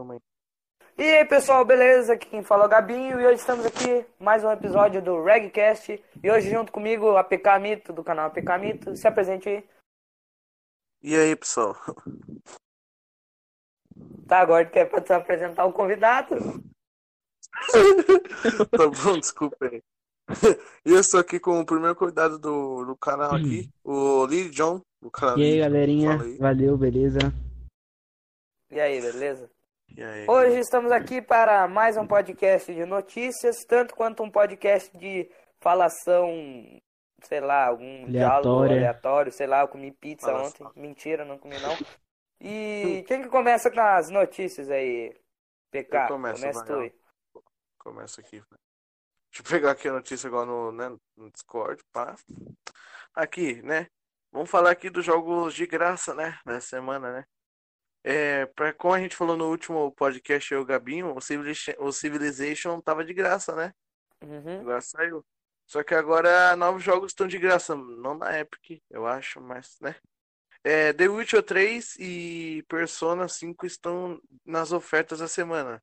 Calma aí. E aí pessoal, beleza? Aqui quem fala é o Gabinho e hoje estamos aqui mais um episódio do Regcast e hoje junto comigo a PK Mito do canal PK Mito. Se apresente aí. E aí, pessoal? Tá, agora quer pra te apresentar o convidado? tá bom, desculpa aí. E eu estou aqui com o primeiro convidado do, do canal aqui, o Lee John, do canal E aí, Lee. galerinha? Aí. Valeu, beleza? E aí, beleza? Aí? Hoje estamos aqui para mais um podcast de notícias, tanto quanto um podcast de falação, sei lá, algum diálogo aleatório, sei lá, eu comi pizza Falação. ontem. Mentira, não comi não. E quem que começa com as notícias aí? PK, Eu começo, começa tu aí. Começa aqui. Deixa eu pegar aqui a notícia agora no, né, no Discord, pá. Aqui, né? Vamos falar aqui dos jogos de graça, né? Nessa semana, né? É, pra, como a gente falou no último podcast, eu e o Gabinho, o Civilization, o Civilization tava de graça, né? Uhum. Agora saiu. Só que agora novos jogos estão de graça. Não na Epic, eu acho, mas, né? É, The Witcher 3 e Persona 5 estão nas ofertas da semana.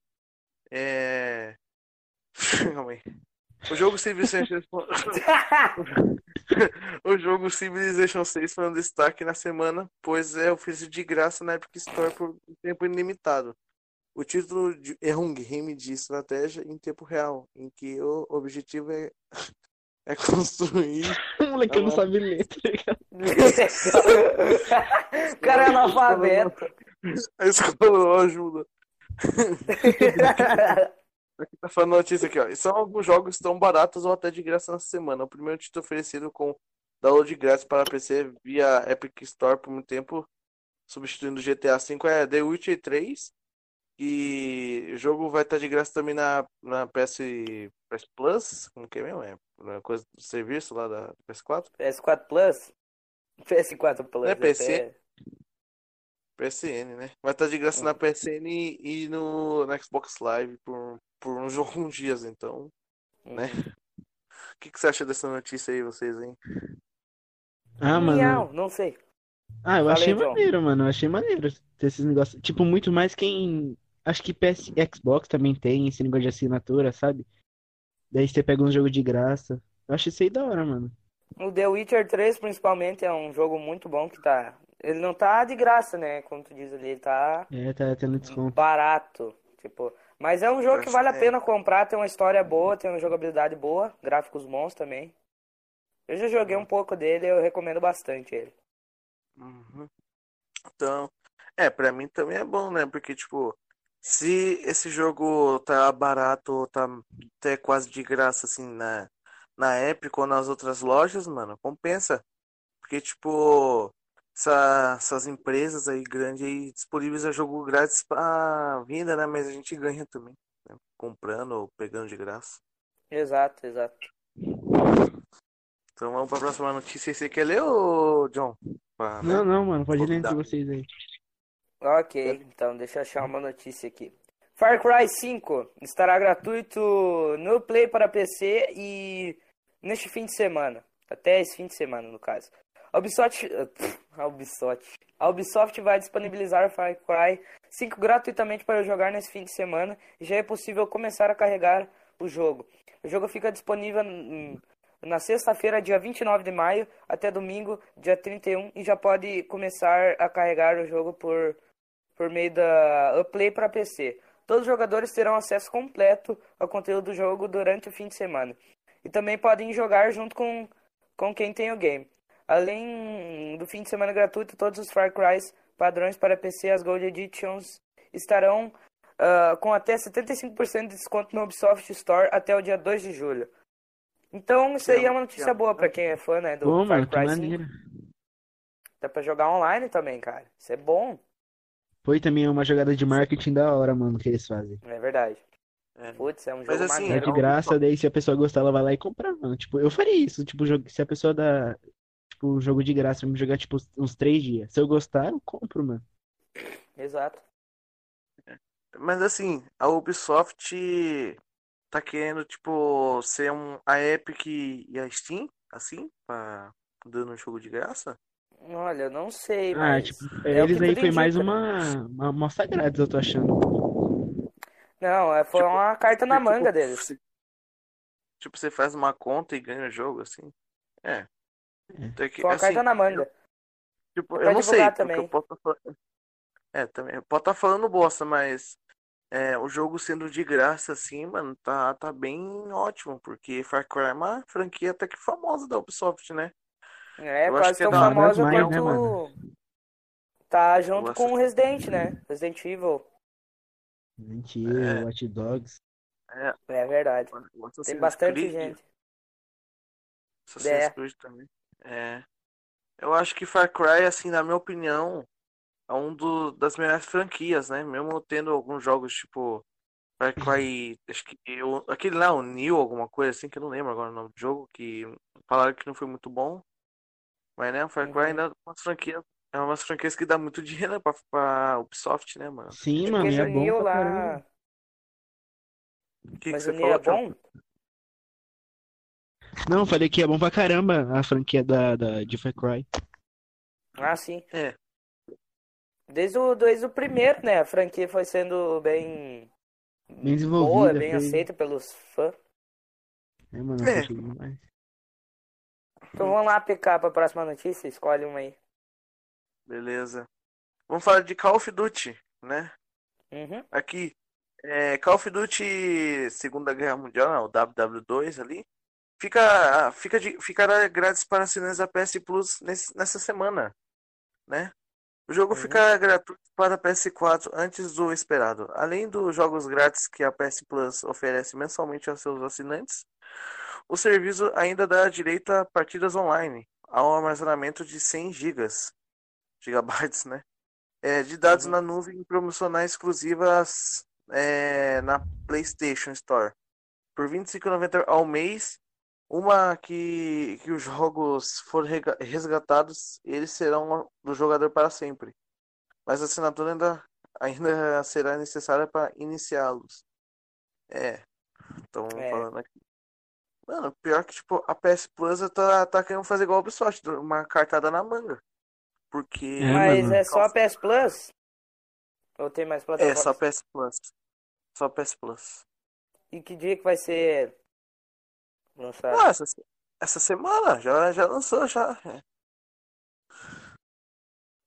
É... Calma aí. O jogo Civilization... o jogo Civilization 6 foi um destaque na semana, pois é oferecido de graça na Epic Store por um tempo ilimitado. O título de- é um game de estratégia em tempo real, em que o objetivo é, é construir. O moleque não sabe ler, tá ligado? o cara é analfabeto. A escola não ajuda. Aqui tá falando notícia aqui, ó. E São alguns jogos tão baratos ou até de graça na semana. O primeiro título oferecido com download grátis para PC via Epic Store por muito tempo, substituindo o GTA V, é The Witcher 3. E o jogo vai estar de graça também na, na PS, PS Plus, como que é mesmo? É uma coisa do serviço lá da PS4. PS4 Plus? PS4 Plus. É PC. até- PSN, né? Vai estar de graça na PSN e, no, no Xbox Live por, por uns, alguns dias, então. né? O que, que você acha dessa notícia aí, vocês, hein? Ah, mano. Miau, não sei. Ah, eu Fala aí, achei John. maneiro, mano. Eu achei maneiro ter esses negócios. Tipo, muito mais quem. Acho que PS Xbox também tem esse negócio de assinatura, sabe? Daí você pega um jogo de graça. Eu acho isso aí da hora, mano. O The Witcher 3, principalmente, é um jogo muito bom que tá. Ele não tá de graça, né? Como tu diz ali, ele tá É, tá tendo desconto. barato. Tipo. Mas é um jogo que vale a que é. pena comprar, tem uma história boa, tem uma jogabilidade boa, gráficos bons também. Eu já joguei um pouco dele, eu recomendo bastante ele. Uhum. Então, é, pra mim também é bom, né? Porque, tipo, se esse jogo tá barato ou tá até quase de graça, assim, na, na Epic ou nas outras lojas, mano, compensa. Porque, tipo, essa- essas empresas aí grandes aí disponibilizam jogo grátis pra venda, né? Mas a gente ganha também, né? Comprando ou pegando de graça. Exato, exato. Então vamos pra próxima notícia. Você quer ler, ô John? Pra, né? Não, não, mano. Pode ler entre vocês aí. Ok, então deixa eu achar uma notícia aqui. Far Cry 5 estará gratuito no Play para PC e neste fim de semana. Até esse fim de semana, no caso. A Ubisoft, a Ubisoft, a Ubisoft vai disponibilizar Far Cry 5 gratuitamente para jogar nesse fim de semana e já é possível começar a carregar o jogo. O jogo fica disponível na sexta-feira, dia 29 de maio, até domingo, dia 31, e já pode começar a carregar o jogo por, por meio da Uplay para PC. Todos os jogadores terão acesso completo ao conteúdo do jogo durante o fim de semana. E também podem jogar junto com, com quem tem o game. Além do fim de semana gratuito, todos os Far Crys padrões para PC, as Gold Editions, estarão ah, com até 75% de desconto no Ubisoft Store até o dia 2 de julho. Então, isso aí é uma notícia boa pra quem é fã, né, do Pô, Far Cry 5. maneiro. Dá pra jogar online também, cara. Isso é bom. Foi também uma jogada de marketing da hora, mano, que eles fazem. É verdade. É. Putz, é um Mas jogo assim, É maneiro. de graça, daí se a pessoa gostar, ela vai lá e comprar, mano. Tipo, eu faria isso. Tipo, se a pessoa dá, tipo, um jogo de graça pra me jogar, tipo, uns três dias. Se eu gostar, eu compro, mano. Exato. Mas assim, a Ubisoft tá querendo, tipo, ser um, a Epic e a Steam, assim, pra, dando um jogo de graça? Olha, eu não sei, Ah, mas... tipo, é o eles aí foi mais né? uma, uma amostra grátis, eu tô achando. Não, é, foi Tipo, uma carta na Tipo, manga deles. Tipo, você faz uma conta e ganha o jogo, assim. É. Tem que, Foi uma assim, carta na manga. Tipo, É eu não sei, divulgar porque também. eu posso estar falando... É, também. Eu posso estar falando bosta, mas é, o jogo sendo de graça, assim, mano, tá, tá bem ótimo, porque Far Cry é uma franquia até que famosa da Ubisoft, né? É, Eu quase é tão famosa demais, quanto. né, mano? Tá junto com o Resident, né? Resident Evil. Mentira, É. Watch Dogs. É, É verdade. Tem bastante Creed, gente. Assassin's É. Creed também. É. Eu acho que Far Cry, assim, na minha opinião, é um do, das melhores franquias, né? Mesmo tendo alguns jogos tipo Far Cry, acho que eu, aquele lá, o New, alguma coisa assim, que eu não lembro agora o nome do jogo, que falaram que não foi muito bom. Mas, né, o Far Cry Uhum. ainda é uma franquia, é uma franquia que dá muito dinheiro pra, pra Ubisoft, né, mano? Sim, mano, é bom lá. que que Mas você o Neo é falou, Thiago? bom? Não, falei que é bom pra caramba a franquia da, da, de Far Cry. Ah, sim. É. Desde o, desde o primeiro, né? A franquia foi sendo bem. Bem Boa, desenvolvida. bem foi- aceita pelos fãs. É, mano, É. Então vamos lá, PK, pra próxima notícia. Escolhe uma aí. Beleza. Vamos falar de Call of Duty, né? Uhum. Aqui, é, Call of Duty Segunda Guerra Mundial, né, o WW2 ali, fica, fica de, ficará grátis para assinantes da PS Plus nesse- nessa semana, né? O jogo Uhum. fica gratuito para PS4 antes do esperado. Além dos jogos grátis que a PS Plus oferece mensalmente aos seus assinantes, o serviço ainda dá direito a partidas online, ao armazenamento de 100 gigas, gigabytes, né? É, de dados Uhum. na nuvem promocionais exclusivas é, na PlayStation Store. Por R$ 25,90 ao mês, uma que, que os jogos forem resgatados, eles serão do jogador para sempre. Mas a assinatura ainda, ainda será necessária para iniciá-los. É, estão É. falando aqui. Mano, pior que tipo, a PS Plus tá, tá querendo fazer igual a Ubisoft, uma cartada na manga. Porque. É, Mas mano. é só a PS Plus? Ou tem mais É, plataformas? só PS Plus. Só PS Plus. E que dia que vai ser lançado? Ah, essa, essa semana já, já lançou, já. É.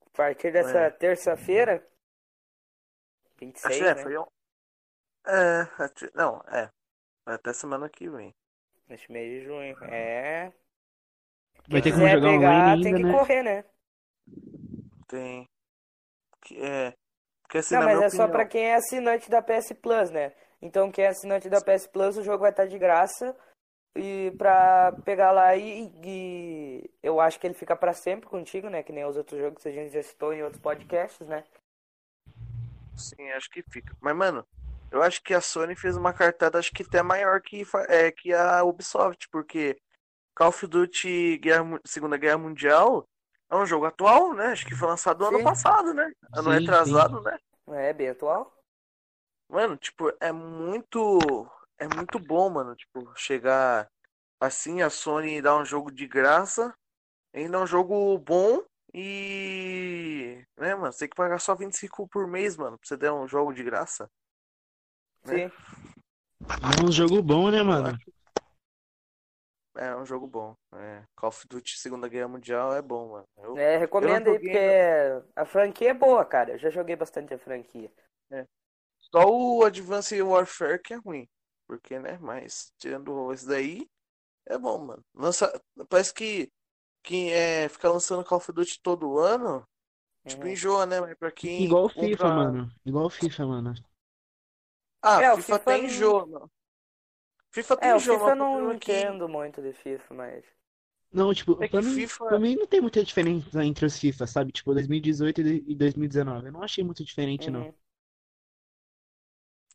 A partir dessa É. terça-feira? 26, Acho que é, né? foi um. É, não, é. Vai Até semana que vem. Neste mês de junho. É. Vai ter Quem como quiser jogar pegar, online tem ainda, que né? correr, né? Tem. Que é. Porque assim, Não, mas é só opinião. pra quem é assinante da PS Plus, né? Então quem é assinante da PS Plus, o jogo vai estar de graça. E pra pegar lá e, e eu acho que ele fica pra sempre contigo, né? Que nem os outros jogos que a gente já citou em outros podcasts, né? Sim, acho que fica. Mas, mano, eu acho que a Sony fez uma cartada, acho que até maior que, é, que a Ubisoft, porque Call of Duty Guerra Segunda Guerra Mundial é um jogo atual, né? Acho que foi lançado ano Sim. passado, né? Ano Sim, retrasado, né? É bem atual. Mano, tipo, é muito. É muito bom, mano. Tipo, chegar assim, a Sony dar um jogo de graça, ainda é um jogo bom e. Né, mano? Você tem que pagar só 25 por mês, mano, pra você dar um jogo de graça. Né? Sim. É um jogo bom, né, mano? É um jogo bom. É, Call of Duty Segunda Guerra Mundial é bom, mano. Eu, É, recomendo aí, porque a franquia é boa, cara. Eu já joguei bastante a franquia. Só o Advanced Warfare que é ruim. Porque, né? Mas, tirando esse daí, é bom, mano. Lança... Parece que quem é, fica lançando Call of Duty todo ano, tipo, Uhum. enjoa, né? Mas pra quem Igual o compra- FIFA, mano. Igual o FIFA, mano. Ah, É, o FIFA FIFA até não- enjoa, mano. FIFA até É, o enjoa, FIFA não é que- entendo muito de FIFA, mas. Não, tipo, É que pra mim, FIFA- pra mim não tem muita diferença entre os FIFA, sabe? Tipo, 2018 e 2019. Eu não achei muito diferente, não. Uhum.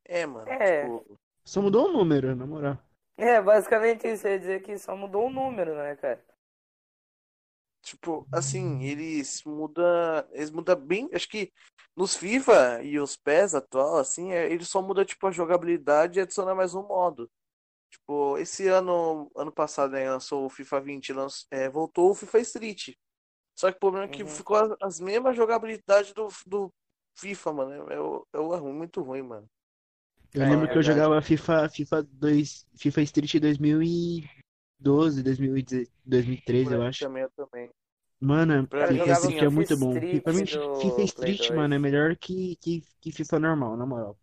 É, mano. É. Tipo, Só mudou o número, na moral. É, basicamente isso. Eu ia dizer que só mudou o número, né, cara? Tipo, assim, eles mudam, eles mudam bem, acho que nos FIFA e os PES atual, assim, é, eles só mudam, tipo, a jogabilidade e adiciona mais um modo. Tipo, esse ano, ano passado, né, lançou o FIFA 20, lanç- é, voltou o FIFA Street. Só que o problema é que Uhum. ficou as, as mesmas jogabilidades do, do FIFA, mano, é, é, é, é muito ruim, mano. Eu É, lembro que eu verdade. jogava FIFA, FIFA 2, FIFA Street 2012, 2010 2013, eu acho. Também, eu também. Mano, Pra mim, FIFA assim, Street é FIFA muito bom. Street do FIFA Play Street, 2. mano, é melhor que, que, que FIFA normal, na moral.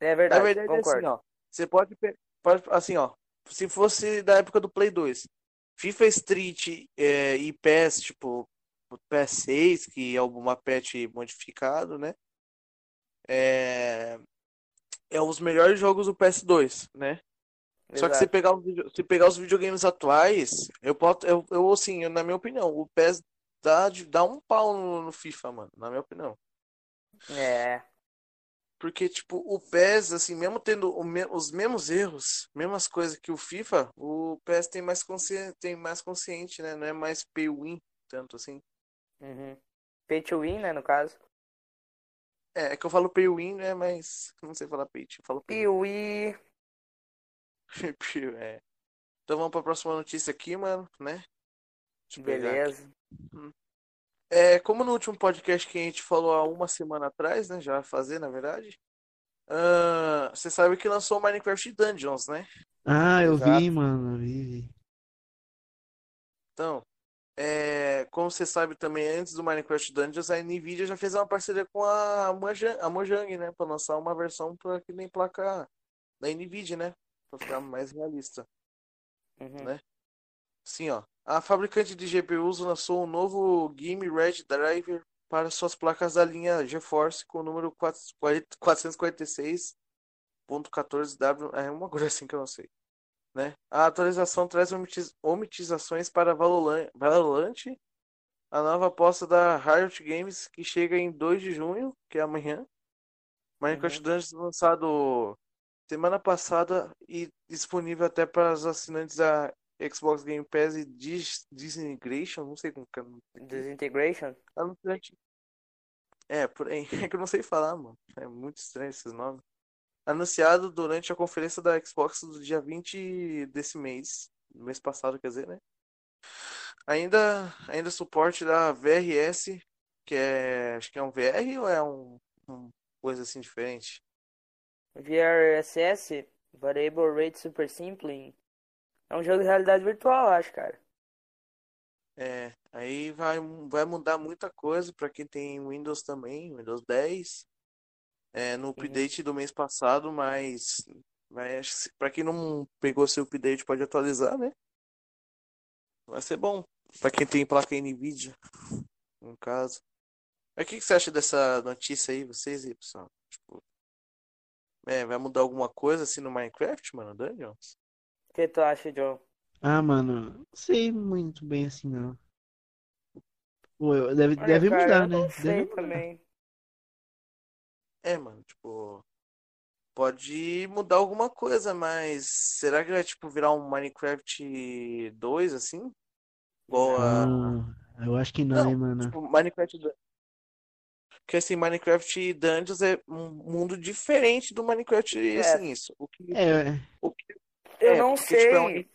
É Na verdade, verdade, é concordo. assim, ó. Você pode, pode, assim, ó. Se fosse da época do Play 2, FIFA Street é, e PES, tipo, o PES 6, que é uma patch modificado, né? É, é os melhores jogos do PS2, né? Só que se Exato. pegar, se pegar os videogames atuais, eu posso, eu, eu assim, na minha opinião, o PES dá, dá um pau no, no FIFA, mano, na minha opinião. É, Porque, tipo, o PES, assim, mesmo tendo me- os mesmos erros, mesmas coisas que o FIFA, o PES tem mais consciente, tem mais consciente, né? Não é mais pay win, tanto assim. uhum. Pay to win, né, no caso. É, é que eu falo pay win, né? Mas não sei falar pay, eu falo. Piuí. É. Então vamos pra próxima notícia aqui, mano, né? Beleza. É, como no último podcast que a gente falou há uma semana atrás, né? Já vai fazer, na verdade. você sabe que lançou o Minecraft Dungeons, né? Ah, eu Exato. vi, mano, vi, vi. Então, é, como você sabe também, antes do Minecraft Dungeons, a Nvidia já fez uma parceria com a Mojang, a Mojang, né? Pra lançar uma versão pra que nem placa da Nvidia, né? Pra ficar mais realista. Uhum. Né? Sim, ó. A fabricante de GPUs lançou um novo Game Red Driver para suas placas da linha GeForce com o número 446.14W. É uma coisa assim que eu não sei. Né? A atualização traz omitiz- omitizações para Valorant, a nova aposta da Riot Games que chega em 2 de junho, que é amanhã. Minecraft Dungeons lançado semana passada e disponível até para os assinantes da Xbox Game Pass e Dis Disintegration, não sei como que é. Disintegration. Anunciante. É, por aí. É que eu não sei falar, mano. É muito estranho esses nomes. Anunciado durante a conferência da Xbox do dia 20 desse mês. Mês passado, quer dizer, né? Ainda, ainda suporte da VRS, que é. Acho que é um VR ou é um, um coisa assim diferente? VRSS, Variable Rate Super Simple. É um jogo de realidade virtual, acho, cara. É, aí vai, vai mudar muita coisa para quem tem Windows também, Windows 10. É, no update do mês passado, mas vai, para quem não pegou seu update pode atualizar, né? Vai ser bom para quem tem placa Nvidia, no caso. Mas o que, que você acha dessa notícia aí, vocês aí, pessoal? Tipo, é, vai mudar alguma coisa assim no Minecraft, mano, Dungeons? O que tu acha, John? Ah, mano, não sei muito bem assim, não. Pô, deve, Olha, deve cara, mudar, eu né? não Deve sei mudar. É, mano, tipo, pode mudar alguma coisa, mas será que vai, tipo, virar um Minecraft 2, assim? Igual a... Não, eu acho que não, hein, Não, mano. tipo, Minecraft... Dun- Porque, assim, Minecraft Dungeons é um mundo diferente do Minecraft, É. assim, isso. O que... É, O que... Eu é, não porque, tipo, é um sei.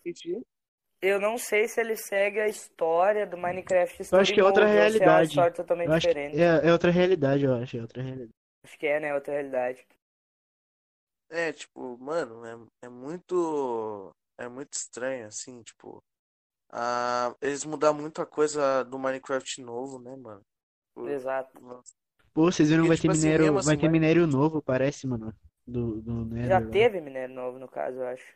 Eu não sei se ele segue a história do Minecraft Eu acho que é outra é realidade. é, é outra realidade, eu acho, é outra realidade. Acho que é, né? Outra realidade. É, tipo, mano, é, é muito... É muito estranho, assim, tipo... Ah, eles mudaram muita coisa do Minecraft novo, né, mano? Tipo, Exato. Pô, vocês viram, Porque, vai tipo ter assim, minério, vai assim, ter vai- minério novo, parece, mano. Do, do Nether. Já lá. teve minério novo, no caso, eu acho.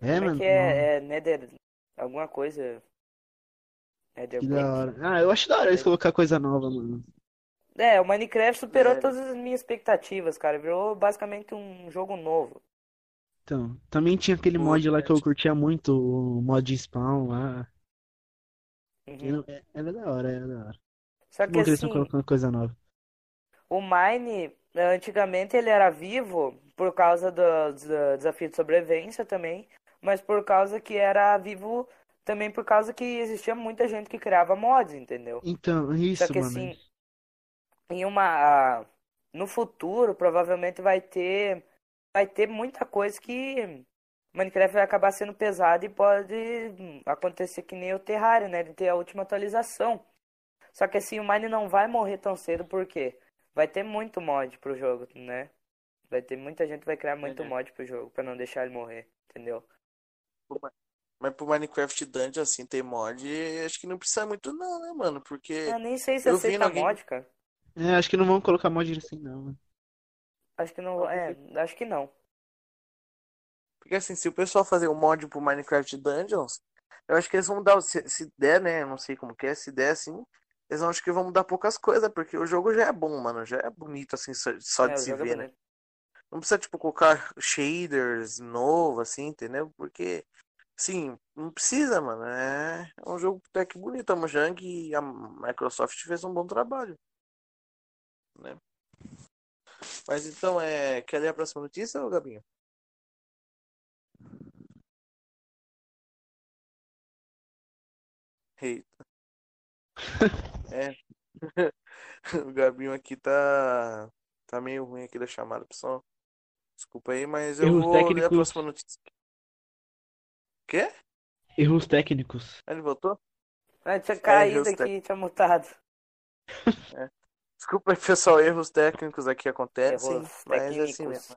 É, Como é mano. que é? É Nether... Alguma coisa... Nether Que da hora. Ah, eu acho da hora eles colocar coisa nova, mano. É, o Minecraft superou É. todas as minhas expectativas, cara. Virou basicamente um jogo novo. Então, também tinha aquele mod lá que eu curtia muito, o mod spawn lá. Uhum. É, é da hora, é da hora. Só Bom que que eles estão assim, colocando coisa nova. o Mine, eh, antigamente ele era vivo por causa do, do desafio de sobrevivência também, mas por causa que era vivo também por causa que existia muita gente que criava mods, entendeu? Então, Só isso, que mano. assim, em uma no futuro provavelmente vai ter vai ter muita coisa que Minecraft vai acabar sendo pesado e pode acontecer que nem o Terraria, né, de ter a última atualização. Só que assim, o Mine não vai morrer tão cedo porque vai ter muito mod pro jogo, né? Vai ter muita gente que vai criar muito É. mod pro jogo pra não deixar ele morrer, entendeu? Mas pro Minecraft Dungeon, assim, tem mod, acho que não precisa muito não, né, mano? Porque Eu nem sei se Eu vi aceita alguém- mod, cara. É, acho que não vão colocar mod assim, não. mano. Acho que não. É, acho que não. Porque assim, se o pessoal fazer um mod pro Minecraft Dungeons, eu acho que eles vão mudar, se, se der, né? eu Não sei como que é, se der assim, eles vão, acho que vão mudar poucas coisas, porque o jogo já é bom, mano. Já é bonito, assim, só, só É, de se é ver, né? bonito. Não precisa, tipo, colocar shaders novo, assim, entendeu? Porque, sim, não precisa, mano. É, é um jogo até que bonito. A Mojang e a Microsoft fez um bom trabalho, né? Mas então, é... quer ler a próxima notícia, ô Gabinho? Eita. É. O Gabinho aqui tá. Tá meio ruim aqui da chamada, pessoal. Desculpa aí, mas eu Erros vou ler a técnicos. próxima notícia. Quê? Erros técnicos. Ah, Ele voltou? Ah, tinha erros caído aqui, técnicos. tinha mutado. Desculpa aí, pessoal, erros técnicos aqui acontecem, Erros mas é assim técnicos. mesmo.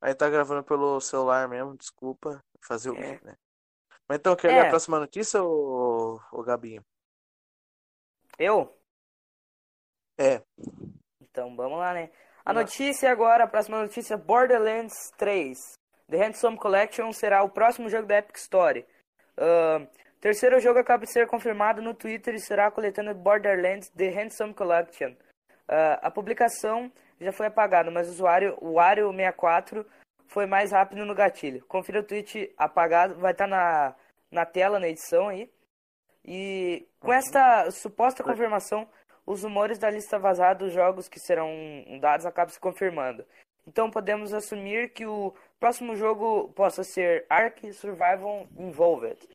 Aí tá gravando pelo celular mesmo, desculpa. Fazer o É. quê, né? Mas então, quer ler a É. próxima notícia, ô, ô Gabinho? Eu? É. Então vamos lá, né? A notícia agora, a próxima notícia: Borderlands 3. The Handsome Collection será o próximo jogo da Epic Story. Ahn, terceiro jogo acaba de ser confirmado no Twitter e será a coletânea Borderlands The Handsome Collection. Ah, a publicação já foi apagada, mas o usuário, o Wario64, foi mais rápido no gatilho. Confira o tweet apagado, vai estar na, na tela, na edição aí. E com esta suposta confirmação, os rumores da lista vazada dos jogos que serão dados acabam se confirmando. Então podemos assumir que o próximo jogo possa ser Ark Survival Involved.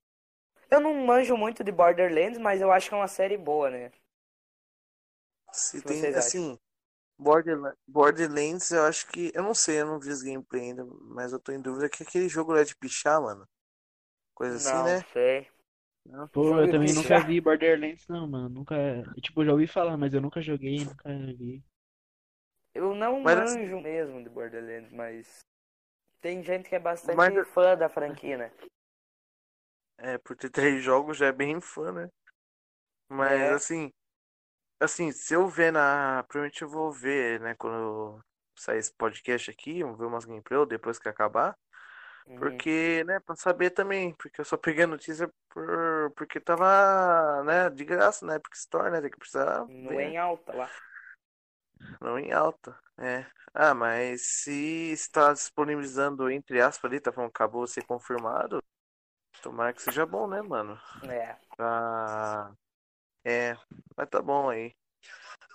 Eu não manjo muito de Borderlands, mas eu acho que é uma série boa, né? Se que tem, assim, Borderla- Borderlands, eu acho que. Eu não sei, eu não vi os gameplay ainda, mas eu tô em dúvida que aquele jogo lá é de pichar, mano. Coisa assim, não né? sei. Pô, eu também pichar. nunca vi Borderlands, não, mano. Nunca. Tipo, já ouvi falar, mas eu nunca joguei, nunca vi. Eu não Mas assim- manjo mesmo de Borderlands, mas tem gente que é bastante Mas- fã da franquia, né? É, por ter três jogos já é bem fã, né? Mas É. assim, assim, se eu ver na. Provavelmente eu vou ver, né? Quando sair esse podcast aqui, eu vou ver umas gameplay depois que acabar. Uhum. Porque, né, pra saber também, porque eu só peguei a notícia por, porque tava, né, de graça na Epic Store, né, tem que precisar No ver, em alta lá. não em alta, é. Ah, mas se está disponibilizando, entre aspas ali, tá falando acabou de ser confirmado, tomara que seja bom, né, mano, É. pra... É, mas tá bom aí.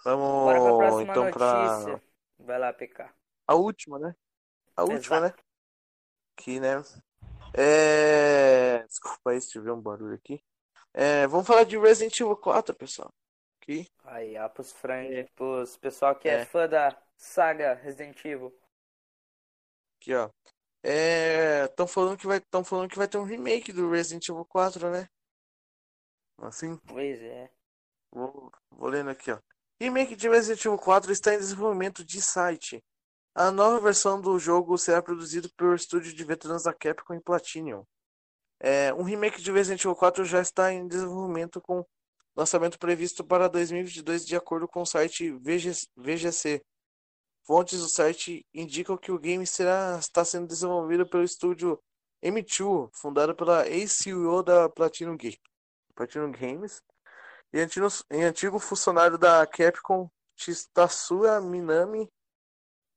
Bora pra Vamos, próxima então, pra notícia. Vai lá, PK. a última, né, a última, Exato. né, aqui, né, é... Desculpa aí se tiver um barulho aqui. É, vamos falar de Resident Evil 4, pessoal. Aqui. Aí, ó, pros frank, É. pros pessoal que é. É. fã da saga Resident Evil. Aqui, ó. É, estão falando que vai, estão falando que vai ter um remake do Resident Evil 4, né? Assim, Pois é. vou, vou lendo aqui, ó. Remake de Resident Evil 4 está em desenvolvimento de site. A nova versão do jogo será produzido pelo estúdio de veteranos da Capcom e Platinum. É, um remake de Resident Evil 4 já está em desenvolvimento com lançamento previsto para 2022 de acordo com o site VG VGC. Fontes do site indicam que o game será, está sendo desenvolvido pelo estúdio M2, fundado pela ex-CEO da Platinum, Platinum Games e antigo, antigo funcionário da Capcom, Tatsuya Minami,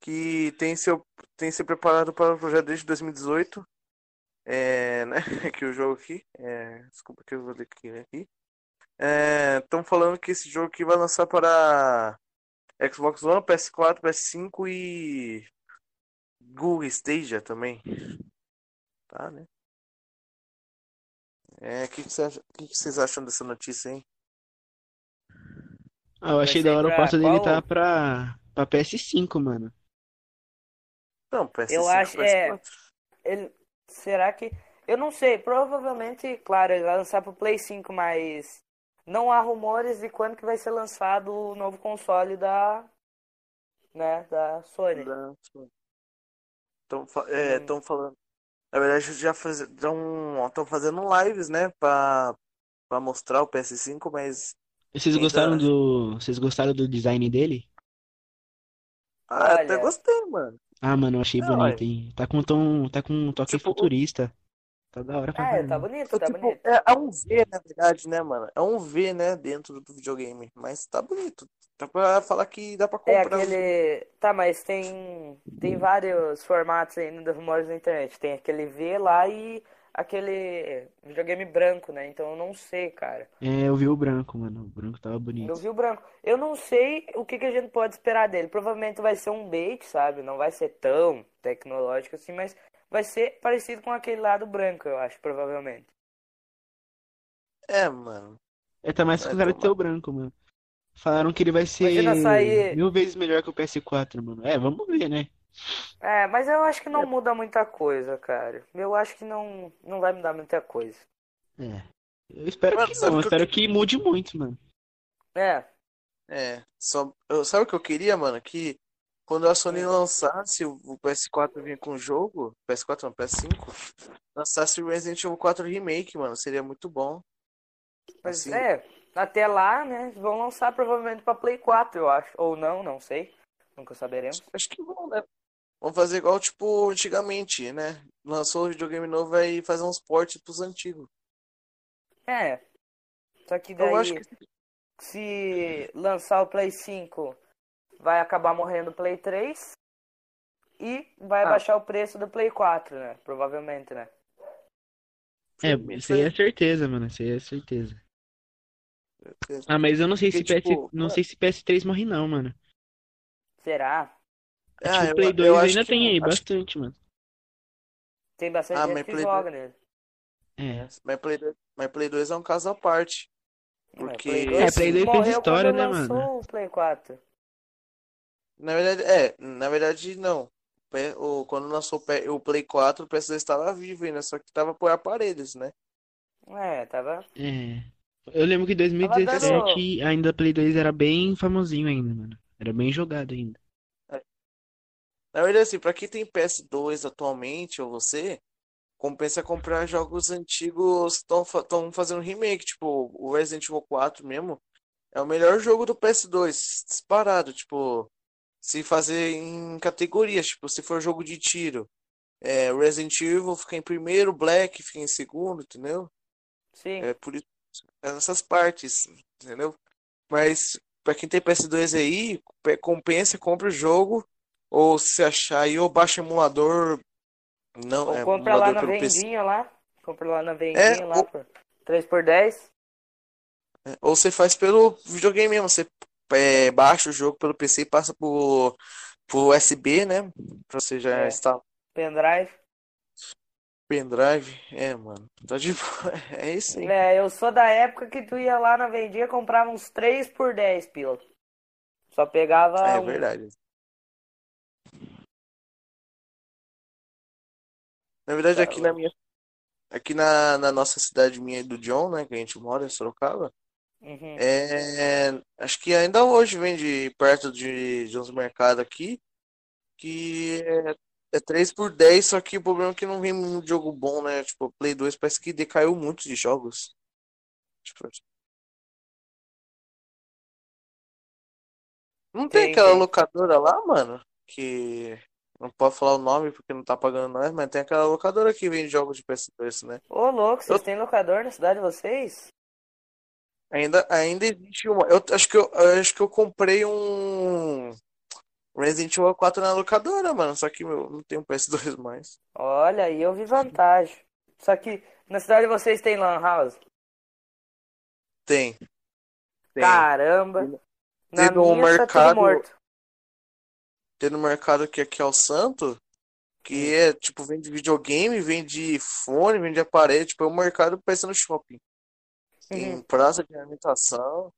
que tem, seu, tem se preparado para o projeto desde 2018. É, né? Aqui o jogo aqui. É, desculpa que eu vou ler aqui. né. Estão falando que esse jogo aqui vai lançar para Xbox One, PS4, PS5 e Google Stadia também. Tá, né? É, o que, que, vocês acham dessa notícia, hein? Ah, eu achei da hora o fato dele qual? tá pra, pra PS5, mano. Não, PS5, Eu acho- é. PS4. Ele, será que. Eu não sei, provavelmente, claro, ele vai lançar pro Play 5, mas não há rumores de quando que vai ser lançado o novo console da, né, da Sony. Estão é, Hum. falando. Na verdade, já estão fazendo lives, né? Pra, pra mostrar o PS5, mas. Vocês Ainda- gostaram do. Vocês gostaram do design dele? Ah, até Olha. gostei, mano. Ah, mano, eu achei Não, bonito, hein? Tá com um tom, tá com um toque Tipo, futurista. Tá da hora pra É, tá bonito, tá Tipo, bonito. é, é um V, na verdade, né, mano? É um V, né, dentro do videogame. Mas tá bonito. Dá pra falar que dá pra É comprar. aquele. Tá, mas tem. Tem vários formatos ainda dos rumores na internet. Tem aquele V lá e aquele videogame branco, né? Então eu não sei, cara. É, eu vi o branco, mano. O branco tava Eu bonito. vi o branco. Eu não sei o que que a gente pode esperar dele. Provavelmente vai ser um bait, sabe? Não vai ser tão tecnológico assim, mas vai ser parecido com aquele lá do branco, eu acho, provavelmente. É, mano. É, tá mais É, com cara de o branco, mano. Falaram que ele vai ser sair- mil vezes melhor que o PS4, mano. É, vamos ver, né? É, mas eu acho que não muda muita coisa, cara. Eu acho que não, não vai mudar muita coisa. É. Eu espero Mano, que não, eu que eu espero que mude muito, mano. É, É. Só, eu, sabe o que eu queria, mano? Que quando a Sony Hum. lançasse o, o PS4 vir com o jogo. PS4 não, PS5. Lançasse o Resident Evil 4 Remake, mano. Seria muito bom. mas Assim, é, até lá, né, vão lançar provavelmente pra Play 4, eu acho. Ou não, não sei. Nunca saberemos. Acho que vão, né? Vamos fazer igual, tipo, antigamente, né? Lançou o videogame novo aí fazer uns portes pros antigos. É. Só que Eu daí, acho que se lançar o Play 5, vai acabar morrendo o Play 3 e vai Ah. baixar o preço do Play 4, né? Provavelmente, né? É, isso aí é certeza, mano. Isso aí é certeza. Ah, mas eu não sei se Porque, PS, tipo, não sei se PS3 morre não, mano. Será? Acho Ah, que o eu- Play eu 2 acho ainda que tem aí bastante, mano. Tem bastante Ah, gente mas que Play joga nele. É. Mas Play 2, mas Play 2 é um caso à parte. Porque- É, Play 2 fez história, né, mano? o Play 4. Na verdade, é, na verdade não. O, quando lançou o Play 4, o PS2 estava vivo ainda, só que estava por aparelhos, né? É, tava. É. Eu lembro que em Tava 2017 ainda Play 2 era bem famosinho ainda, mano. Era bem jogado ainda. Na verdade, assim, pra quem tem PS2 atualmente, ou você, compensa comprar jogos antigos que estão fazendo remake, tipo, o Resident Evil 4 mesmo. É o melhor jogo do PS2, disparado, tipo, se fazer em categorias, tipo, se for jogo de tiro, é, Resident Evil fica em primeiro, Black fica em segundo, entendeu? Sim. É por isso, é nessas partes, entendeu? Mas pra quem tem PS2 aí, pe- compensa, compra o jogo, ou se achar aí, ou baixa emulador, não, Ou é, compra lá na pelo PC. vendinha lá. Compra lá na vendinha É, lá ou- por 3x10. É, Ou você faz pelo videogame mesmo, você é, baixa o jogo pelo PC e passa pro, pro USB, né? Pra você já É. instalar Pendrive. pendrive. É, mano, tá de boa. É isso aí. É, eu sou da época que tu ia lá na vendinha e comprava uns 3 por 10 pila. Só pegava É um. verdade. Na verdade, Tá aqui na minha, aqui na, na nossa cidade minha do John, né, que a gente mora em Sorocaba, Uhum. é, acho que ainda hoje vende perto de, de uns mercados aqui, que é, é 3 por 10, só que o problema é que não vem muito jogo bom, né? Tipo, Play 2 parece que decaiu muito de jogos. Tipo, não tem Tem, aquela tem. locadora lá, mano, que não pode falar o nome porque não tá pagando nós, mas tem aquela locadora que vende jogos de PS2, né? Ô, louco, vocês Eu- têm locador na cidade de vocês? Ainda, ainda existe uma. Eu acho que eu, eu acho que eu comprei um Resident Evil 4 na locadora, mano. Só que meu, não tenho PS2 mais. Olha, aí eu vi vantagem. Só que na cidade de vocês tem Lan House? Tem. Tem. Caramba. Na Tem no tá tudo mercado- morto. Tem no mercado aqui, aqui é o Santo, que é tipo, vende videogame, vende fone, vende aparelho. Tipo, é um mercado parece no shopping. Tem Uhum. praça de alimentação.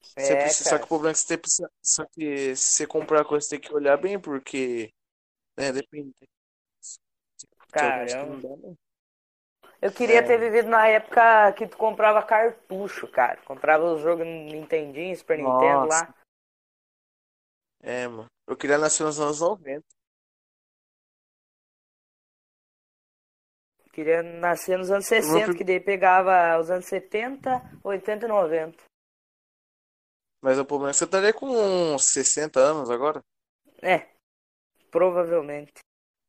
Você É, precisa, só que o problema é que você precisa, só que se você comprar coisa, você tem que olhar bem, porque, né, depende. Caramba. né? Eu queria É. ter vivido na época que tu comprava cartucho, cara. Comprava os jogos no Nintendinho, Super Nintendo Nossa. lá. É, mano. Eu queria nascer nos anos 90. Queria nascer nos anos 60, Vou- que daí pegava os anos 70, 80 e 90. Mas o problema é que você estaria com uns 60 anos agora. É, provavelmente.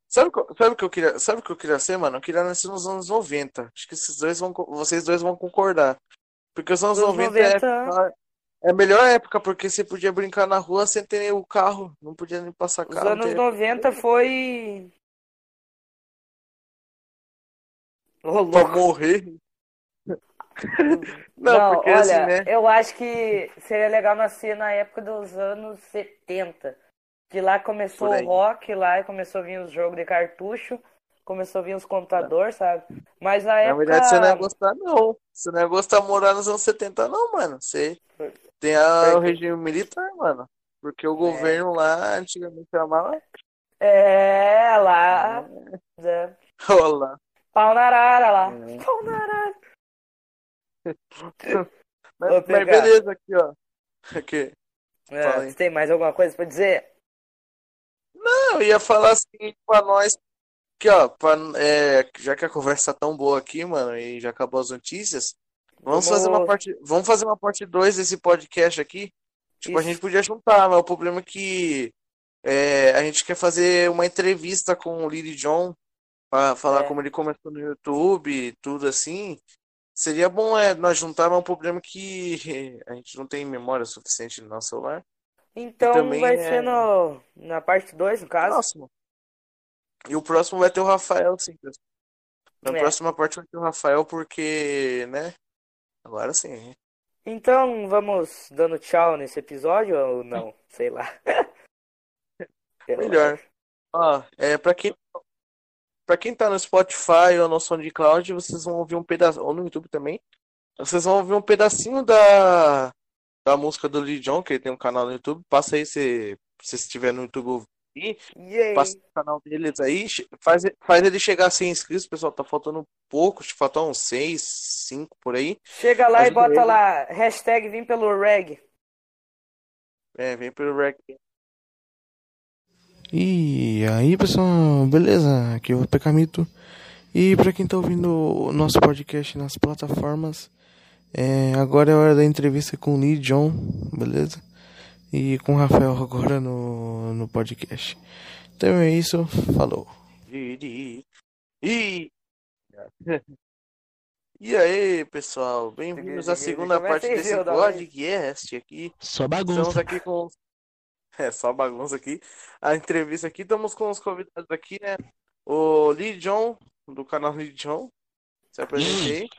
Sabe, o que- sabe que eu queria, sabe que eu queria ser, mano? Eu queria nascer nos anos 90. Acho que esses dois vão, vocês dois vão concordar. Porque os anos Os anos 90 é, 90 é a melhor época, porque você podia brincar na rua sem ter o carro. Não podia nem passar Os carro. anos ter- 90 foi. Ô, Pra morrer. Não, Não, porque olha, assim, né? eu acho que seria legal nascer na época dos anos 70. Que lá começou o rock, lá começou a vir os jogos de cartucho, começou a vir os computadores, sabe? Mas na Na época. verdade, você não ia gostar, não. Você não ia gostar de morar nos anos 70, não, mano. Você tem a- o regime militar, mano. Porque o governo lá antigamente chamava. É, lá. é, Olha lá. Pau na arara lá. É. Pau na arara. Mas, mas beleza, aqui, ó. Aqui. É, tem mais alguma coisa pra dizer? Não, eu ia falar assim pra nós. Que, ó, pra, é, já que a conversa tá tão boa aqui, mano, e já acabou as notícias, vamos Vamos- fazer uma parte, vamos fazer uma parte 2 desse podcast aqui. Tipo, a Isso. gente podia juntar, mas o problema é que é, a gente quer fazer uma entrevista com o Lily John pra falar É. como ele começou no YouTube tudo assim. Seria bom é, nós juntar, mas o problema é que a gente não tem memória suficiente no nosso celular. Então também vai é- ser no, na parte 2, no caso. Próximo. E o próximo vai ter o Rafael, sim. Na É. próxima parte vai ter o Rafael, porque, né? Agora sim. Então vamos dando tchau nesse episódio ou não? Sei lá. Melhor. Ó, é, pra quem, pra quem tá no Spotify ou no SoundCloud, vocês vão ouvir um pedaço, ou no YouTube também, vocês vão ouvir um pedacinho da, da música do Lil Jon, que ele tem um canal no YouTube. Passa aí se, se estiver no YouTube ouvir. Passa no canal deles aí, faz, faz ele chegar a 100 inscritos, pessoal. Tá faltando pouco, faltam uns 6, 5 por aí. Chega lá e Ajuda bota ele. lá, hashtag vim pelo reg. É, vem pelo rec. E aí, pessoal, beleza? Aqui é o Pecamito. E pra quem tá ouvindo o nosso podcast nas plataformas, é, agora é a hora da entrevista com o Lee John, beleza? E com o Rafael agora no, no podcast. Então é isso, falou. E, e, e aí, pessoal, bem-vindos à segunda parte desse podcast aqui. Só Estamos bagunça. aqui com. É, só bagunça aqui. A entrevista aqui, estamos com os convidados aqui, né? O Lee John, do canal Lee John. Se apresente aí.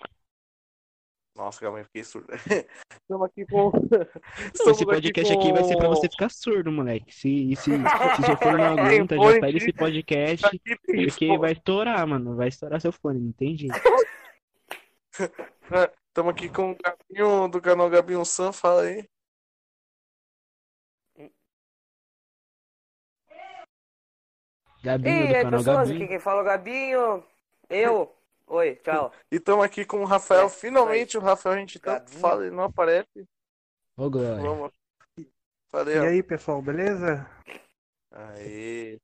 Nossa, calma aí, fiquei surdo. Estamos aqui com. Estamos Esse podcast aqui vai ser pra com- você ficar surdo, moleque. Se, se, se seu fone não aguenta, Fone já sai aqui. desse podcast, Aqui porque fone. vai estourar, mano. Vai estourar seu fone, não tem jeito. Estamos aqui com o Gabinho do canal Gabinho Sam, fala aí. Gabinho E do aí, canal pessoas, aqui Gabinho. quem fala é o Gabinho. Eu. Oi, tchau. E estamos aqui com o Rafael. É, Finalmente o Rafael, a gente tanto Gabinho. fala e não aparece. Ô, Glória. Vamos. Falei, E aí, pessoal, beleza? Aê.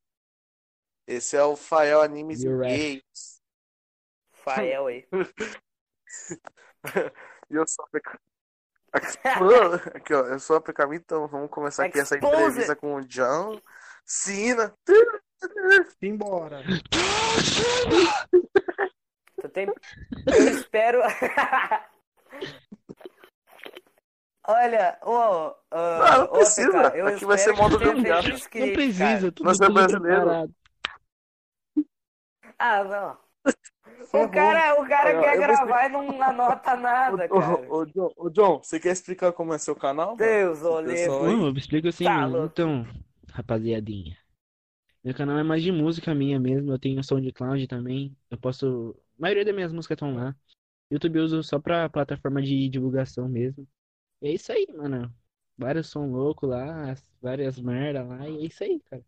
Esse é o Fael Animes. Games. Fael aí. E eu sou. Aqui, ó, eu sou a Pecamito, então vamos começar aqui essa Expose entrevista com o John Cena. Simbora! Tu tem... Eu espero. Olha, ô. Não, não ô, precisa. PK, eu Aqui vai ser modo gambiarra. Não precisa, cara. tudo, Nós é tudo brasileiro. preparado. Ah, não. O cara, o cara Ó, quer eu gravar e não anota nada, Ô, cara. ô, John, ô, John, você quer explicar como é seu canal? Deus, aí? Não, eu explico assim, Tá. Então, rapaziadinha. Meu canal é mais de música minha mesmo. Eu tenho SoundCloud também. Eu posso. A maioria das minhas músicas estão lá. YouTube eu uso só pra plataforma de divulgação mesmo. E é isso aí, mano. Vários som louco lá, várias merda lá, e é isso aí, cara.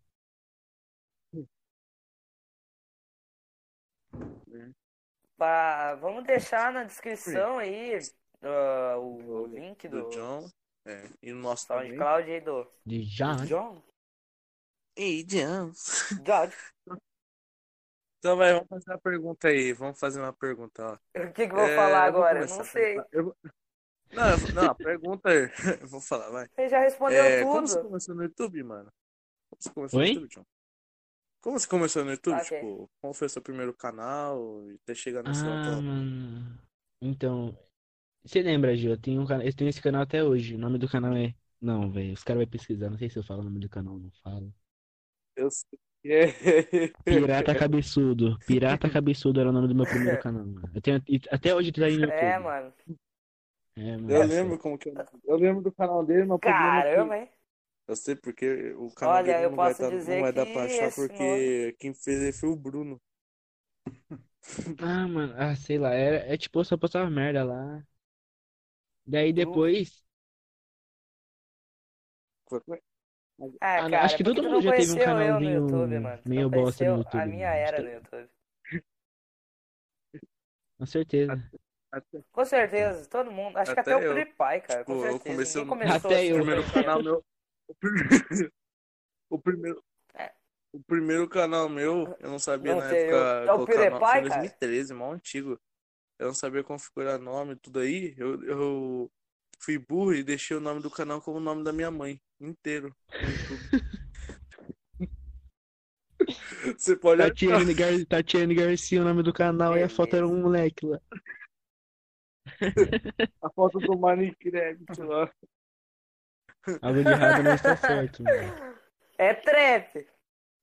Pá, vamos deixar na descrição aí ah, o, o link do do John. É, e o nosso. SoundCloud aí do De já. John. John. Então vai, vamos fazer uma pergunta aí. Vamos fazer uma pergunta, ó. O que que eu vou É, falar agora? Eu não sei. Eu Não, eu não, a pergunta é. Eu vou falar, vai. Você já respondeu É, como você tudo. começou no YouTube, mano? Como você começou Oi? no YouTube, John? Como você começou no YouTube? Ok. Tipo, qual foi o seu primeiro canal e até chegar nesse Ah, atual? mano. Então, você lembra, Gil? Eu tenho um cana... eu tenho esse canal até hoje. O nome do canal é. Não, velho. Os caras vão pesquisar. Não sei se eu falo o nome do canal ou não falo. Eu sei. que é. Pirata Cabeçudo. Pirata Cabeçudo era o nome do meu primeiro canal, mano. Eu tenho... Até hoje tá aí no YouTube. É, mano. É, mano. Eu lembro como que eu. Eu lembro do canal dele, mas é Caramba, hein? Eu sei porque o canal Olha, dele eu não vai posso dar, dizer não vai dar que pra achar porque quem fez ele foi o Bruno. Ah, mano. Ah, sei lá. É, é tipo, eu só postava merda lá. Daí depois. Foi- foi- Ah, Ah, cara, acho que todo mundo não já teve um conheceu eu no canalzinho YouTube, mano? Tu meio bosta no conheceu a YouTube, minha mano. era no YouTube. Com certeza. Até, Com certeza, todo mundo. Acho que Até até o eu. PewDiePie, cara. Com Tipo, eu certeza. comecei no- começou Até assim, eu. o no primeiro YouTube. canal meu. O primeiro, o primeiro, É. o primeiro canal meu, eu não sabia Não na época eu- é o PewDiePie, cara? 2013, mal antigo. Eu não sabia configurar nome e tudo aí. Eu, eu fui burro e deixei o nome do canal como o nome da minha mãe, inteiro. no YouTube. Você pode. Tatiane, Gar... Tatiane Garcia, o nome do canal, e a foto era um moleque lá. a foto do Minecraft lá. Algo de errado não está certo, mano. É trap.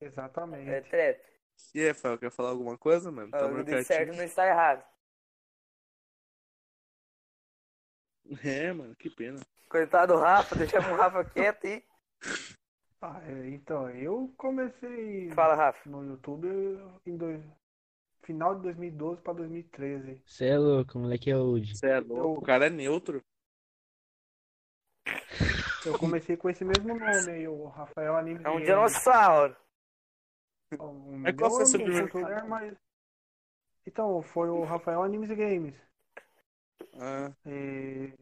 Exatamente. É trap. E aí, Rafael, quer falar alguma coisa, mano? Tá Algo meio de certo não está errado. É, mano, que pena. Coitado do Rafa, deixamos o Rafa quieto aí. Ah, é, então, eu comecei Fala, Rafa. no YouTube em dois, final de 2012 para 2013. Você é louco, moleque é old. Você é louco, o cara é neutro. Eu comecei com esse mesmo nome aí, o Rafael Anime É um dinossauro. O Mas qual meu foi seu amigo primeiro mas- Então, foi o Rafael Animes e Games. Ah, E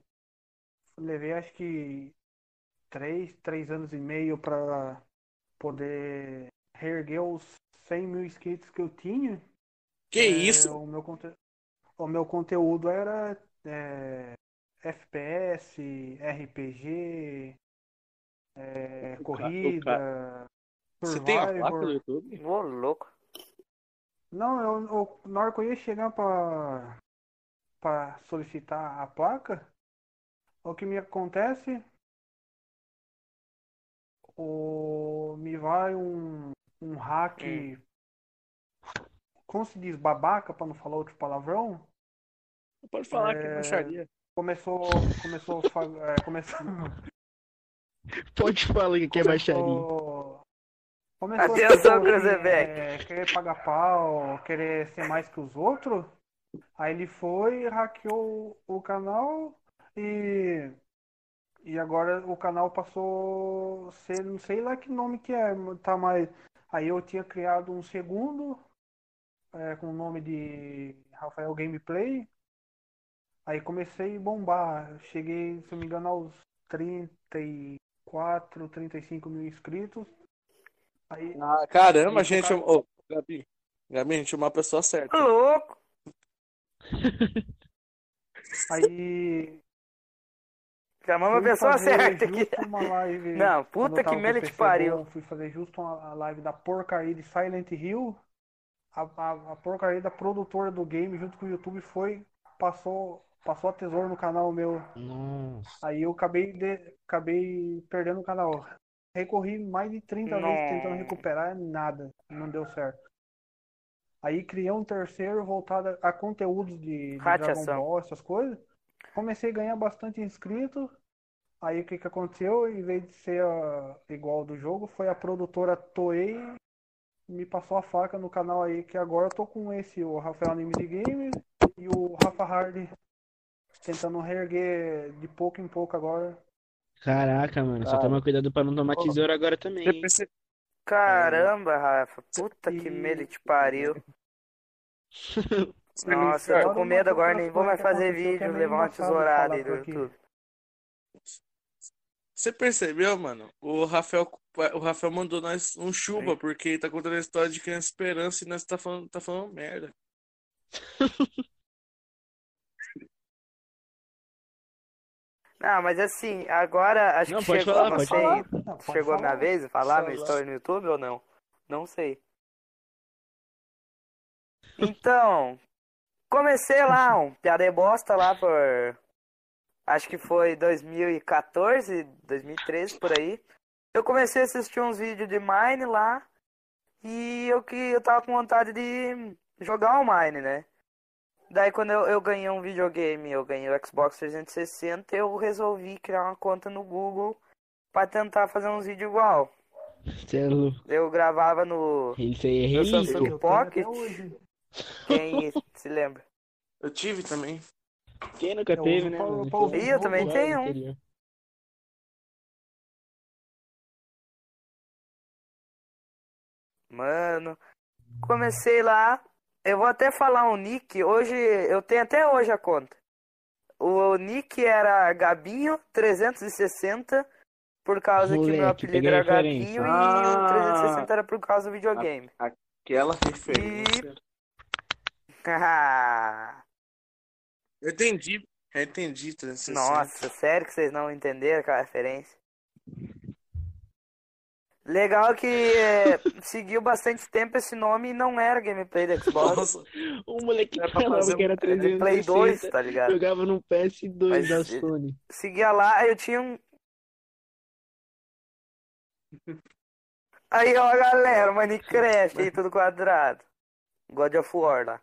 levei acho que três, três anos e meio para poder reerguer os 100 mil inscritos que eu tinha. que É, isso? O meu, conte... o meu conteúdo era é, FPS, RPG, é, O corrida, Você tem a placa do. YouTube? Ô, louco. Não, eu, eu, na hora que eu ia chegar para para solicitar a placa, o que me acontece, o, me vai um, um hack, Hum. como se diz, babaca, para não falar outro palavrão, Pode falar que é É, baixaria. começou, começou, é, começou, Pode falar que é baixaria. começou, começou Atenção, Cruzebeck. é, querer pagar pau, querer ser mais que os outros. Aí ele foi, hackeou o canal e e agora o canal passou a ser, não sei lá que nome que é, tá mais. Aí eu tinha criado um segundo é, com o nome de Rafael Gameplay. Aí comecei a bombar. Cheguei, se não me engano, aos 34, 35 mil inscritos. Aí, Ah, caramba, gente. cara. Ô, Gabi. Gabi, a gente chamou a pessoa certa. Louco. Aí Chamamos a pessoa certa aqui. justo uma live. Não, puta que merda te pariu. bom, fui fazer justo uma live da porcaria de Silent Hill. A, a, a porcaria da produtora do game junto com o YouTube foi, passou, passou a tesouro no canal meu. Nossa. Aí eu acabei, de, acabei perdendo o canal. Recorri mais de 30 vezes Não. tentando recuperar, nada, não deu certo. Aí criei um terceiro voltado a, conteúdos de, de Dragon. Ball, essas coisas. Comecei a ganhar bastante inscritos. Aí o que que aconteceu? Em vez de ser ah, igual do jogo, foi a produtora Toei me passou a faca no canal aí, que agora eu tô com esse, o Rafael Anime de Games e o Rafa Hardy tentando reerguer de pouco em pouco agora. Caraca, mano. Só Cara. toma cuidado pra não tomar tesoura agora também, Você perce- Caramba, Rafa. Puta que E- medo te pariu. Nossa, eu tô com medo agora, nem vou mais fazer é vídeo, levar uma tesourada aí do. YouTube. Você percebeu, mano? O Rafael, o Rafael mandou nós um chuva, porque ele tá contando a história de criança esperança e nós tá falando, tá falando merda. Não, mas assim, agora acho Não, que chegou, falar, não sei, falar. Não, chegou a minha falar. vez de falar minha história no YouTube ou não? Não sei. Então, comecei lá, um piada de bosta lá por. Acho que foi 2014, 2013 por aí. Eu comecei a assistir uns vídeos de Mine lá. E eu que eu tava com vontade de jogar o Mine, né? Daí quando eu, eu ganhei um videogame, eu ganhei o Xbox 360, eu resolvi criar uma conta no Google pra tentar fazer uns vídeos igual. Você é louco. Eu gravava no Isso aí é No. Samsung Pocket, quem se lembra? Eu tive também. Quem nunca Eu teve, uso né? pra- pra ouvir eu também lá. tenho um. Interior. Mano, comecei lá. Eu vou até falar um nick. Hoje, eu tenho até hoje a conta. O nick era Gabinho360, por causa que meu Moleque, apelido era a. Gabinho e Ah. o 360 era por causa do videogame. Aquela referência. Eu entendi. Eu entendi, 360. Nossa, sério que vocês não entenderam aquela referência? Legal que é, seguiu bastante tempo esse nome e não era gameplay do Xbox. Nossa, O moleque Era falava que era Era de Play 2, 360. tá ligado? Jogava no PS2 Mas da Sony. Seguia lá, eu tinha um. Aí, ó, galera, Minecraft aí, tudo quadrado. God of War lá.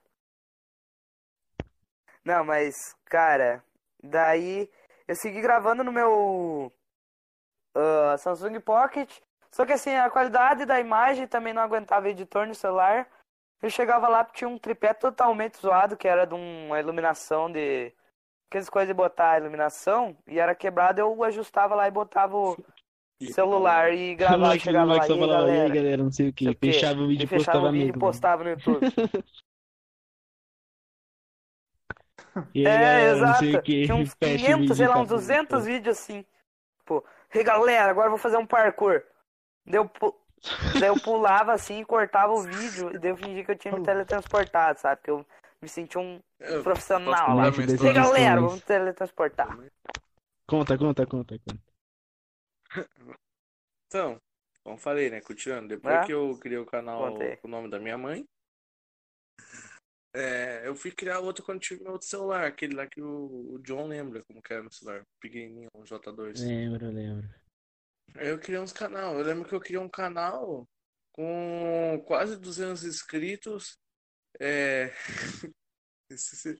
Não, mas, cara, daí eu segui gravando no meu ah, Samsung Pocket. Só que assim, a qualidade da imagem também não aguentava editor no celular. Eu chegava lá porque tinha um tripé totalmente zoado, que era de uma iluminação de. Aquelas coisas de botar a iluminação, e era quebrado, eu ajustava lá e botava o celular e gravava, o chegava lá, e só aí, e galera. galera, não sei o que. Fechava o vídeo E e fechava postava o vídeo e mesmo. postava no YouTube. E aí, É, galera, exato. Tinha uns Fecha o 500, vídeo sei e lá, uns acabou. 200 vídeos assim. Pô, e galera, agora eu vou fazer um parkour. Daí eu, pu- daí eu pulava assim, cortava o vídeo e daí eu fingia que eu tinha me teletransportado, sabe? Que eu me sentia um Eu profissional lá. E galera, vamos teletransportar. Conta, conta, conta, conta. Então, como falei, né? Continuando. Depois É? que eu criei o canal com o nome da minha mãe, é, eu fui criar outro quando tive meu outro celular, aquele lá que o, o John lembra como que era meu celular, pequenininho, um J2. Lembro, lembro. Eu criei uns canal. Eu lembro que eu criei um canal com quase 200 inscritos. É...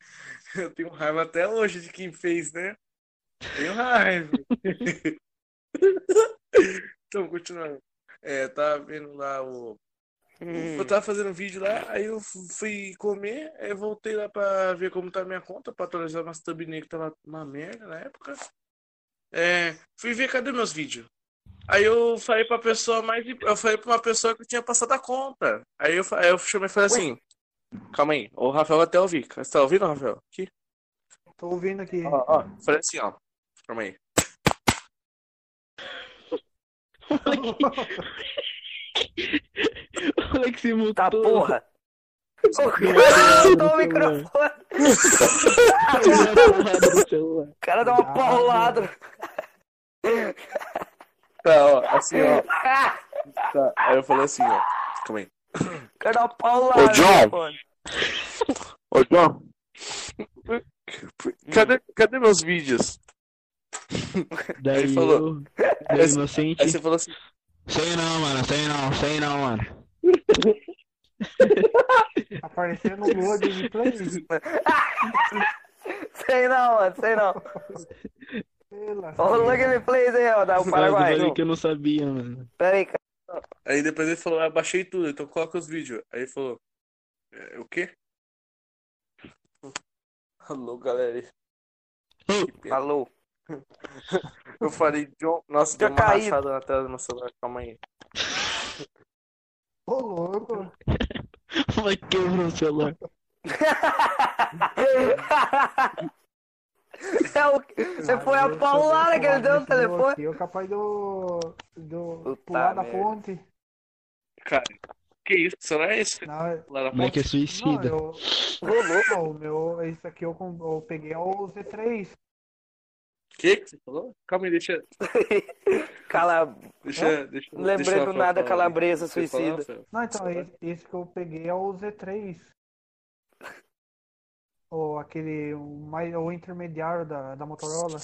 Eu tenho raiva até hoje de quem fez, né? Tenho raiva. Então, continuando. É, tava vendo lá o. Hum, Eu tava fazendo um vídeo lá, aí eu fui comer, aí voltei lá pra ver como tá a minha conta, pra atualizar umas thumbnail que tava uma merda na época. É, fui ver cadê meus vídeos. Aí eu falei pra pessoa mais. Eu falei pra uma pessoa que tinha passado a conta. Aí eu, aí eu chamei e falei assim: Calma aí, o Rafael vai até ouvir. Você tá ouvindo, Rafael? Aqui? Tô ouvindo aqui. Ó, ó. Falei assim, ó. Calma aí. O moleque se mutou. Tá porra. O cara Deus mudou o microfone. Porrada no celular. O cara dá uma paulada. Tá, ó. Assim, ó. Tá. Aí eu falei assim, ó. Calma aí. O cara uma paulada. Ô, John. Ô, João. Cadê, cadê meus vídeos? Daí Aí falou. eu, daí inocente. Aí você falou assim: Sei não, mano, sei não, sei não, mano. Apareceu no load de play. Sei não, mano, sei não. O gameplays aí, ó, da o Eu Paraguai. falei que eu não sabia, mano. Pera aí, cara. Aí depois ele falou, ah, baixei tudo, então coloca os vídeos. Aí ele falou, "É, o quê? Alô, galera. Alô. Eu falei, John, nossa, Tinha deu uma rachada na tela do meu celular, calma aí. Ô, louco. Vai quebrar o celular. É o... Você foi a paulada que ele deu no telefone. É capaz do. do Puta pular da merda. ponte. Cara, que isso? Será esse? Não, eu- Lá da Moleque é ponte? não, suicida. eu. Não, o meu. Esse aqui eu, com- eu peguei é o Z3. Que que você falou? Calma aí, deixa. Cala... Deixa, deixa Lembrei deixa do nada falar. calabresa Você suicida. Rafael? Não, então, esse, esse que eu peguei é o Z3. Ou aquele. O, mais, o intermediário da, da Motorola.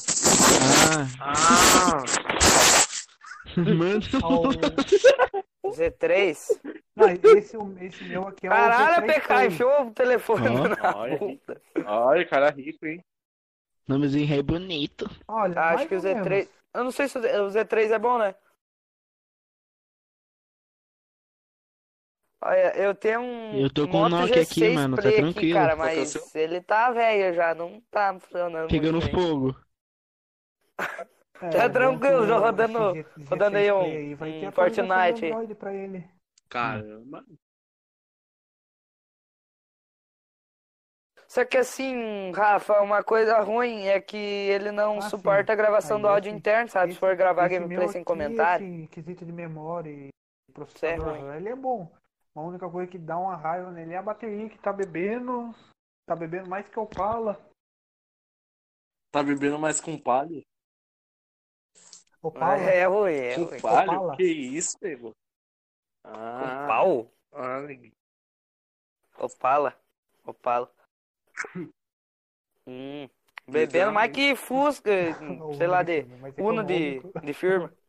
Ah, Ah! mano. Ah, o- Z3? não, esse, esse meu aqui é o Caralho, Z3 PK, enfiou o telefone Ó. na Olha. Olha, cara rico, hein? Nomezinho é bonito. Olha, Acho que o ou Z3. menos. Eu não sei se o Z- o Z3 é bom, né? Olha, eu tenho um Eu tô com o Moto Nokia aqui, G6 mano, tá Play aqui, tranquilo. cara, é mas seu? ele tá velho já, não tá funcionando Pegando fogo. É, Tá é bom tranquilo, já rodando- rodando G6 aí um- Play vai ter um Fortnite aí. Android pra ele. Caramba. Só que assim, Rafa, uma coisa ruim é que ele não Ah, suporta a gravação Aí do áudio esse- interno, sabe? Se esse- for gravar gameplay sem aqui, comentário. Esse quesito de memória e é processador, ruim. ele é bom. A única coisa que dá uma raiva nele é a bateria que tá bebendo. Tá bebendo mais que o Pala. Tá bebendo mais com palha? O Pala. É ruim, é. Com palha? Opala. Que isso? Com Ah, pau? ah. Opala. Opala. Hum. Bebendo mais que Fusca, sei lá, de mais Uno de, de firma.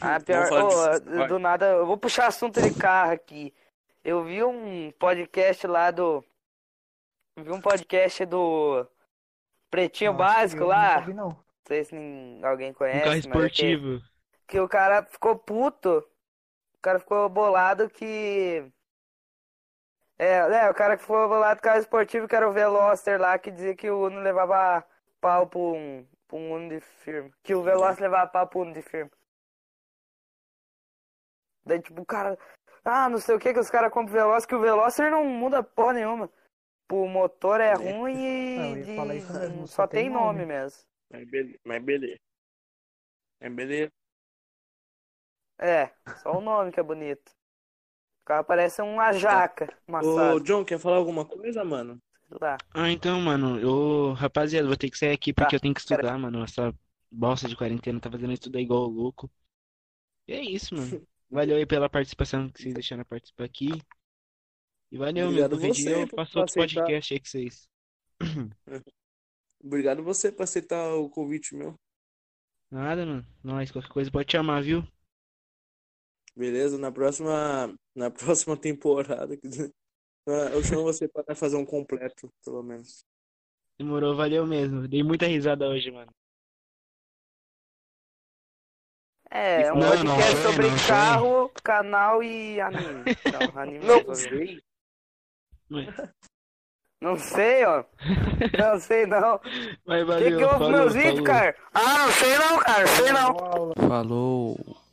Ah, pior. Vai. do nada, eu vou puxar assunto de carro aqui. Eu vi um podcast lá do. Vi um podcast do Pretinho Nossa, Básico eu lá. vi, não. Não sei se alguém Um conhece, carro mas é que- esportivo. que o cara ficou puto. O cara ficou bolado que. É, é, o cara que ficou bolado com o carro esportivo, que era o Veloster lá, que dizia que o Uno levava pau pra um, pra um Uno de firma. Que o Veloster levava pau pro Uno de firma. Daí, tipo, o cara. Ah, não sei o que, que os caras compram o Veloster, que o Veloster não muda porra nenhuma. O motor é ruim e falar isso mesmo, de... só só tem nome nome. mesmo. Mas beleza. Mas beleza. Mas beleza. É, só o nome que é bonito. O carro parece uma jaca, uma Ô, John, quer falar alguma coisa, mano? lá. Ah, então, mano, eu, rapaziada, vou ter que sair aqui porque Tá, eu tenho que estudar, mano. Essa bosta de quarentena tá fazendo estudar igual o louco. E é isso, mano. Valeu aí pela participação que vocês deixaram participar aqui. E valeu, meu. Obrigado Qualquer dia você eu por faço outro aceitar. podcast aí com vocês. Obrigado você por aceitar o convite meu. Nada, mano. Nós, qualquer coisa pode chamar, viu? Beleza? Na próxima, na próxima temporada, eu chamo você para fazer um completo, pelo menos. Demorou, valeu mesmo. Dei muita risada hoje, mano. É, é um Não, podcast não sobre não carro, canal e anime. Não, anime Não sei. Não sei, ó. Não sei não. mas O que valeu, que houve falou, meus vídeos, cara? Ah, não sei não, cara. Sei não. Falou.